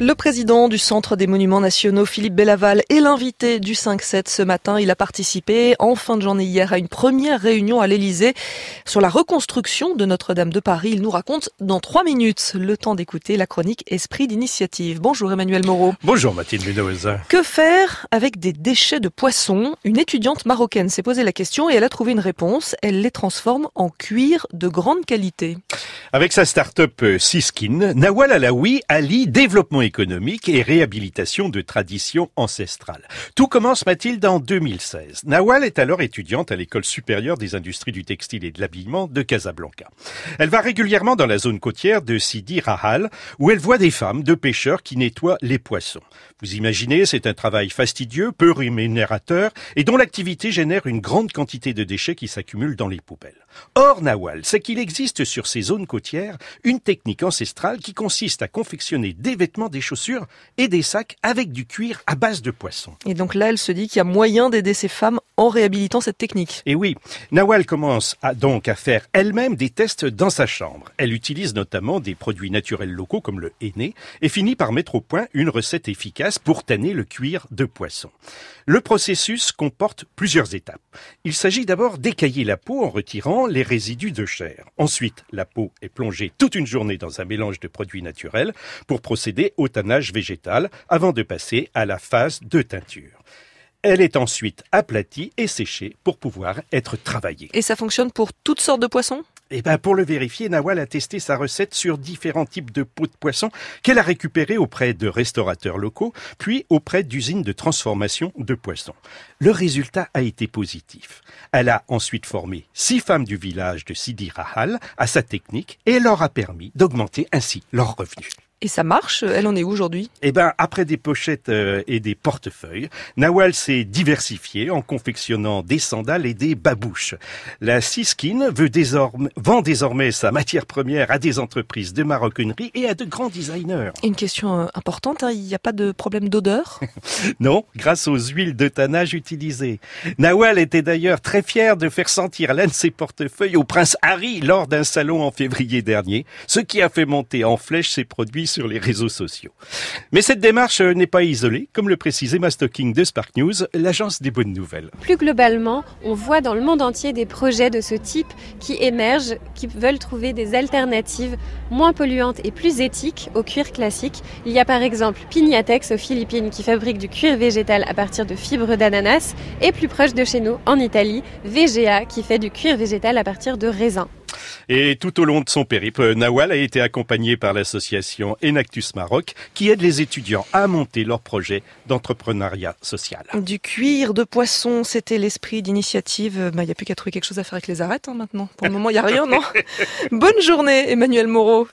Le président du Centre des Monuments Nationaux, Philippe Bellaval, est l'invité du 5-7 ce matin. Il a participé en fin de journée hier à une première réunion à l'Elysée sur la reconstruction de Notre-Dame de Paris. Il nous raconte dans trois minutes le temps d'écouter la chronique Esprit d'initiative. Bonjour Emmanuel Moreau. Bonjour Mathilde Munoz. Que faire avec des déchets de poisson Une étudiante marocaine s'est posé la question et elle a trouvé une réponse. Elle les transforme en cuir de grande qualité. Avec sa start-up euh, Siskin, Nawal Alaoui allie développement économique et réhabilitation de traditions ancestrales. Tout commence, Mathilde, en 2016. Nawal est alors étudiante à l'école supérieure des industries du textile et de l'habillement de Casablanca. Elle va régulièrement dans la zone côtière de Sidi Rahal, où elle voit des femmes de pêcheurs qui nettoient les poissons. Vous imaginez, c'est un travail fastidieux, peu rémunérateur, et dont l'activité génère une grande quantité de déchets qui s'accumulent dans les poubelles. Or, Nawal, c'est qu'il existe sur ces zones côtières une technique ancestrale qui consiste à confectionner des vêtements, des chaussures et des sacs avec du cuir à base de poisson. Et donc là, elle se dit qu'il y a moyen d'aider ces femmes en réhabilitant cette technique. Et oui, Nawal commence donc à faire elle-même des tests dans sa chambre. Elle utilise notamment des produits naturels locaux comme le henné et finit par mettre au point une recette efficace pour tanner le cuir de poisson. Le processus comporte plusieurs étapes. Il s'agit d'abord d'écailler la peau en retirant les résidus de chair. Ensuite, la peau est plongée toute une journée dans un mélange de produits naturels pour procéder au tannage végétal avant de passer à la phase de teinture. Elle est ensuite aplatie et séchée pour pouvoir être travaillée. Et ça fonctionne pour toutes sortes de poissons? Eh ben, pour le vérifier, Nawal a testé sa recette sur différents types de peaux de poisson qu'elle a récupérées auprès de restaurateurs locaux, puis auprès d'usines de transformation de poissons. Le résultat a été positif. Elle a ensuite formé six femmes du village de Sidi Rahal à sa technique et leur a permis d'augmenter ainsi leurs revenus. Et ça marche Elle en est où aujourd'hui? Eh ben, après des pochettes euh, et des portefeuilles, Nawal s'est diversifié en confectionnant des sandales et des babouches. La Siskin veut désormais, vend désormais sa matière première à des entreprises de maroquinerie et à de grands designers. Une question euh, importante, hein, il n'y a pas de problème d'odeur? Non, grâce aux huiles de tannage utilisées. Nawal était d'ailleurs très fier de faire sentir l'un de ses portefeuilles au prince Harry lors d'un salon en février dernier, ce qui a fait monter en flèche ses produits sur les réseaux sociaux. Mais cette démarche euh, n'est pas isolée, comme le précisait Stocking de Spark News, l'agence des bonnes nouvelles. Plus globalement, on voit dans le monde entier des projets de ce type qui émergent, qui veulent trouver des alternatives moins polluantes et plus éthiques au cuir classique. Il y a par exemple Pignatex aux Philippines qui fabrique du cuir végétal à partir de fibres d'ananas et plus proche de chez nous, en Italie, VGA qui fait du cuir végétal à partir de raisins. Et tout au long de son périple, Nawal a été accompagné par l'association Enactus Maroc qui aide les étudiants à monter leur projet d'entrepreneuriat social. Du cuir de poisson, c'était l'esprit d'initiative. Bah, il n'y a plus qu'à trouver quelque chose à faire avec les arêtes hein, maintenant. Pour le moment, il n'y a rien, non? Bonne journée, Emmanuel Moreau.